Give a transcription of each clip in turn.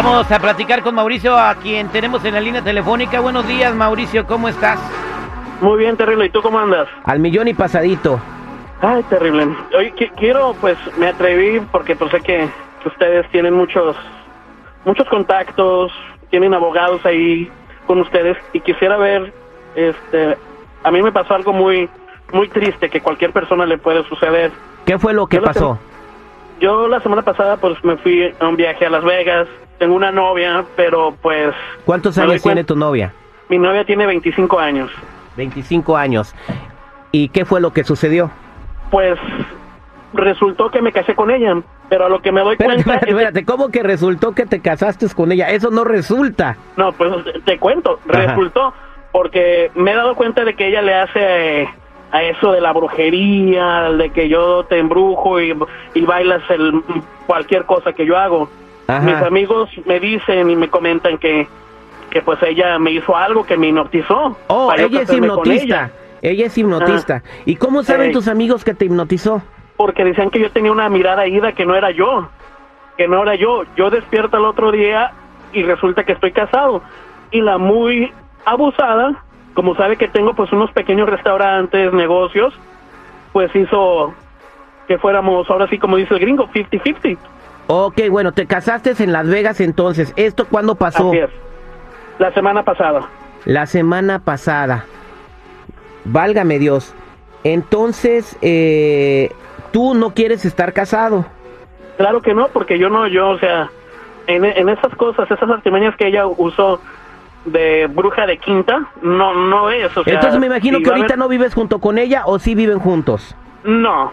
Vamos a platicar con Mauricio, a quien tenemos en la línea telefónica. Buenos días, Mauricio, ¿cómo estás? Muy bien, terrible. ¿Y tú cómo andas? Al millón y pasadito. Ay, terrible. Hoy quiero, pues, me atreví porque pues sé que ustedes tienen muchos, muchos contactos, tienen abogados ahí con ustedes y quisiera ver, este, a mí me pasó algo muy, muy triste que cualquier persona le puede suceder. ¿Qué fue lo que Yo la pasó? Yo la semana pasada pues me fui a un viaje a Las Vegas, tengo una novia, pero pues ¿Cuántos años tiene tu novia? mi novia tiene 25 años. 25 años. ¿Y qué fue lo que sucedió? Pues resultó que me casé con ella, pero a lo que me doy Espérate, cuenta espérate, espérate, ¿cómo que resultó que te casaste con ella? Eso no resulta. No, pues te cuento, Ajá. resultó porque me he dado cuenta de que ella le hace a eso de la brujería, de que yo te embrujo y, y bailas el, cualquier cosa que yo hago. Ajá. Mis amigos me dicen y me comentan que, que pues ella me hizo algo que me hipnotizó. Oh, ella es hipnotista. ella. Ella es hipnotista. ¿Y cómo saben tus amigos que te hipnotizó? porque decían que yo tenía una mirada ida que no era yo, que no era yo. Yo despierto al otro día y resulta que estoy casado. Y la muy abusada, como sabe que tengo pues unos pequeños restaurantes, negocios, pues hizo que fuéramos, ahora sí como dice el gringo, 50-50. Ok, bueno, te casaste en Las Vegas entonces. ¿Esto cuándo pasó? Así es. La semana pasada. La semana pasada. Válgame Dios. Entonces, eh, tú no quieres estar casado. Claro que no, porque yo no, yo, o sea, en, en esas cosas, esas artimañas que ella usó de bruja de quinta, no, no es, o sea... Entonces me imagino si que ahorita haber- no vives junto con ella o sí viven juntos. No.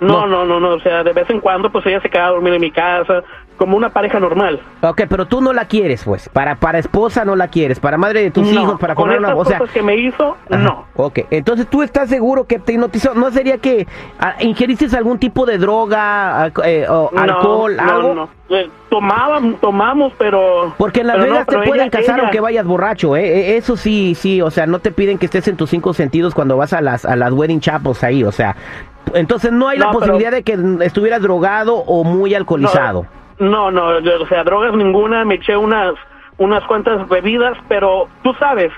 No. No, no, no, o sea, de vez en cuando pues ella se queda a dormir en mi casa, como una pareja normal. Ok, pero tú no la quieres, pues. Para, para esposa no la quieres. Para madre de tus No, hijos, para con poner una... O sea, cosas que me hizo, Ajá, no. Ok, entonces tú estás seguro que te hipnotizó. ¿No sería que ah, ingeriste algún tipo de droga, eh, o No, alcohol, no, algo? no. Eh, tomábamos, tomamos, pero... Porque en Las Vegas te pueden ella- casar ella- aunque vayas borracho, ¿eh? Eh, Eso sí, sí, o sea, no te piden que estés en tus cinco sentidos cuando vas a las, a las wedding chapels ahí, o sea. Entonces no hay la No, pero- posibilidad de que estuvieras drogado o muy alcoholizado. No, no, yo- o sea, drogas ninguna, me eché unas unas cuantas bebidas, pero tú sabes,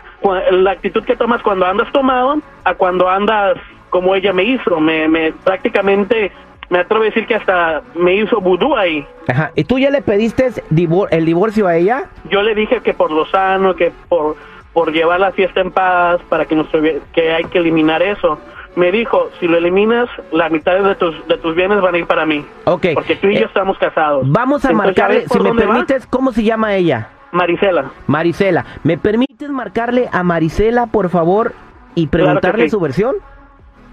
la actitud que tomas cuando andas tomado a cuando andas como ella me hizo, me, me prácticamente me atrevo a decir que hasta me hizo vudú ahí. Ajá. ¿Y tú ya le pediste divor- el divorcio a ella? Yo le dije que por lo sano, que por por llevar la fiesta en paz, para que bien- que hay que eliminar eso. Me dijo, si lo eliminas, la mitad de tus de tus bienes van a ir para mí. Ok. Porque tú y yo Eh, estamos casados. Vamos a Entonces, ¿ya marcarle, si me va? permites, ¿cómo se llama ella? Marisela. Marisela. ¿Me permites marcarle a Marisela, por favor, y Claro preguntarle sí. su versión?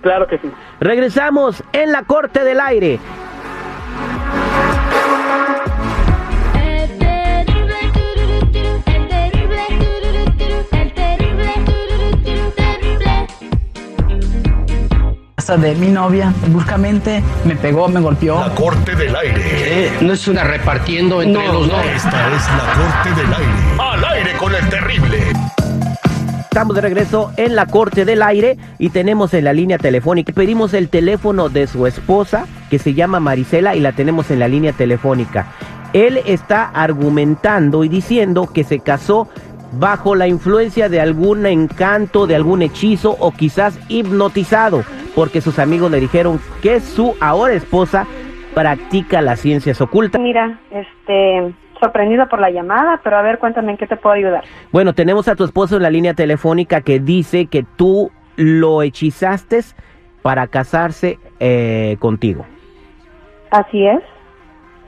Claro que sí. Regresamos en la corte del aire. De mi novia, bruscamente me pegó, me golpeó. La Corte del Aire. No es una repartiendo entre los dos. Esta es la Corte del Aire. Al aire con el terrible. Estamos de regreso en la corte del aire y tenemos en la línea telefónica. Pedimos el teléfono de su esposa, que se llama Marisela, y la tenemos en la línea telefónica. Él está argumentando y diciendo que se casó bajo la influencia de algún encanto, de algún hechizo o quizás hipnotizado, porque sus amigos le dijeron que su ahora esposa practica las ciencias ocultas. Mira, este, sorprendida por la llamada, pero a ver, cuéntame en qué te puedo ayudar. Bueno, tenemos a tu esposo en la línea telefónica que dice que tú lo hechizaste para casarse eh, contigo. Así es.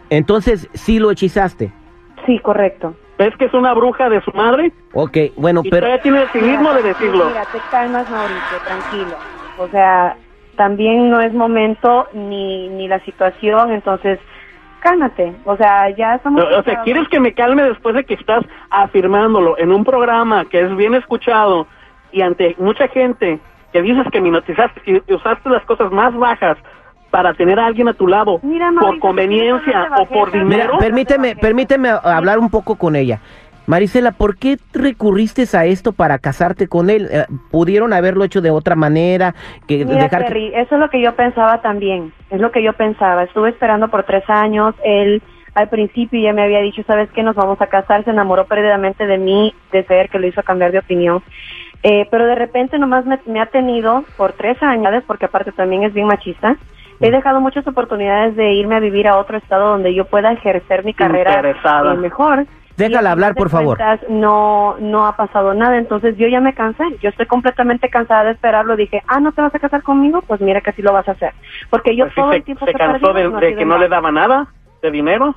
Entonces, sí lo hechizaste. Sí, correcto. ¿Ves que es una bruja de su madre? Ok, bueno, Y pero... todavía tiene el cinismo de decirlo. Mira, te calmas, Mauricio, tranquilo. O sea, también no es momento ni, ni la situación, entonces, cálmate. O sea, ya estamos... O sea, ¿quieres que me calme después de que estás afirmándolo en un programa que es bien escuchado y ante mucha gente que dices que me notizaste, que usaste las cosas más bajas para tener a alguien a tu lado Mira, por Mauricio, conveniencia ¿quieres hablar de o por bajeza? Mira, dinero? permíteme, permíteme hablar un poco con ella. Marisela, ¿por qué recurriste a esto para casarte con él? Eh, ¿Pudieron haberlo hecho de otra manera? Que Mira, dejar que- eso es lo que yo pensaba también, es lo que yo pensaba. Estuve esperando por tres años, él al principio ya me había dicho, ¿sabes qué? Nos vamos a casar, se enamoró perdidamente de mí, de ser que lo hizo cambiar de opinión. Eh, pero de repente nomás me, me ha tenido por tres años, porque aparte también es bien machista, he dejado muchas oportunidades de irme a vivir a otro estado donde yo pueda ejercer mi carrera eh, mejor. Déjala hablar, por favor. cuentas, No, no ha pasado nada, entonces yo ya me cansé, yo estoy completamente cansada de esperarlo. Dije, ah, ¿no te vas a casar conmigo? Pues mira que sí lo vas a hacer. Porque yo Pues todo se, el tiempo se que cansó perdido, de, de que no le daba nada de dinero.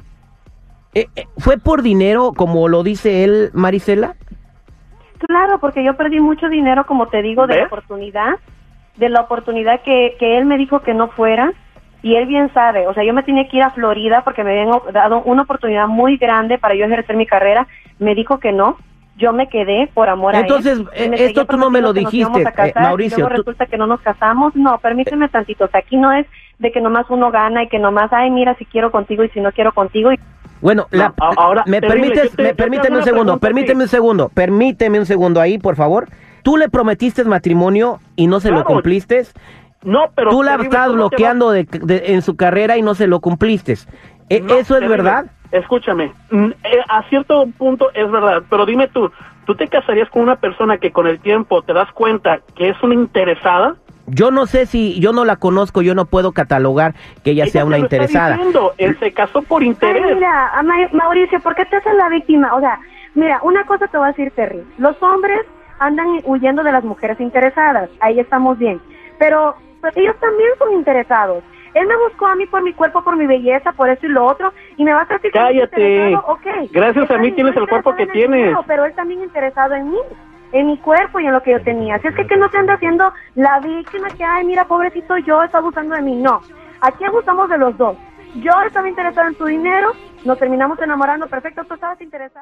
Eh, eh, ¿Fue por dinero, como lo dice él, Marisela? Claro, porque yo perdí mucho dinero, como te digo, de la oportunidad, de la oportunidad que, que él me dijo que no fuera, y él bien sabe, o sea, yo me tenía que ir a Florida porque me habían dado una oportunidad muy grande para yo ejercer mi carrera, me dijo que no, yo me quedé por amor Entonces, a él. eh, Y me esto tú no me lo dijiste, casar, eh, Mauricio, y luego tú- resulta que no nos casamos, no, permíteme tantito, o sea, aquí no es de que nomás uno gana y que nomás, ay, mira, si quiero contigo y si no quiero contigo, y Bueno, No, la- a- ahora, me permites, te- me permíteme un segundo, pregunta permíteme un segundo, permíteme un segundo ahí, por favor. Tú le prometiste matrimonio y no se lo cumpliste. No, pero Tú la terrible, estás ¿cómo te vas- bloqueando de, de- en su carrera y no se lo cumpliste. E- No, ¿Eso es terrible. verdad? Escúchame, eh, a cierto punto es verdad, pero dime tú, ¿tú te casarías con una persona que con el tiempo te das cuenta que es una interesada? Yo no sé si yo no la conozco, yo no puedo catalogar que ella sea una lo está interesada. diciendo, él se casó por Ay, interés. mira, a Ma- Mauricio, ¿por qué te haces la víctima? O sea, mira, una cosa te voy a decir, Terry. Los hombres andan huyendo de las mujeres interesadas. Ahí estamos bien. Pero pues, ellos también son interesados. Él me buscó a mí por mi cuerpo, por mi belleza, por eso y lo otro, y me va a decir Cállate. interesado, ok. Gracias a mí tienes el cuerpo que tienes. dinero, pero él también interesado en mí, en mi cuerpo y en lo que yo tenía. Así es que que no te anda haciendo la víctima que, ay, mira, pobrecito yo, está abusando de mí. No, aquí abusamos de los dos. Yo estaba interesada en tu dinero, nos terminamos enamorando, perfecto, tú estabas interesada.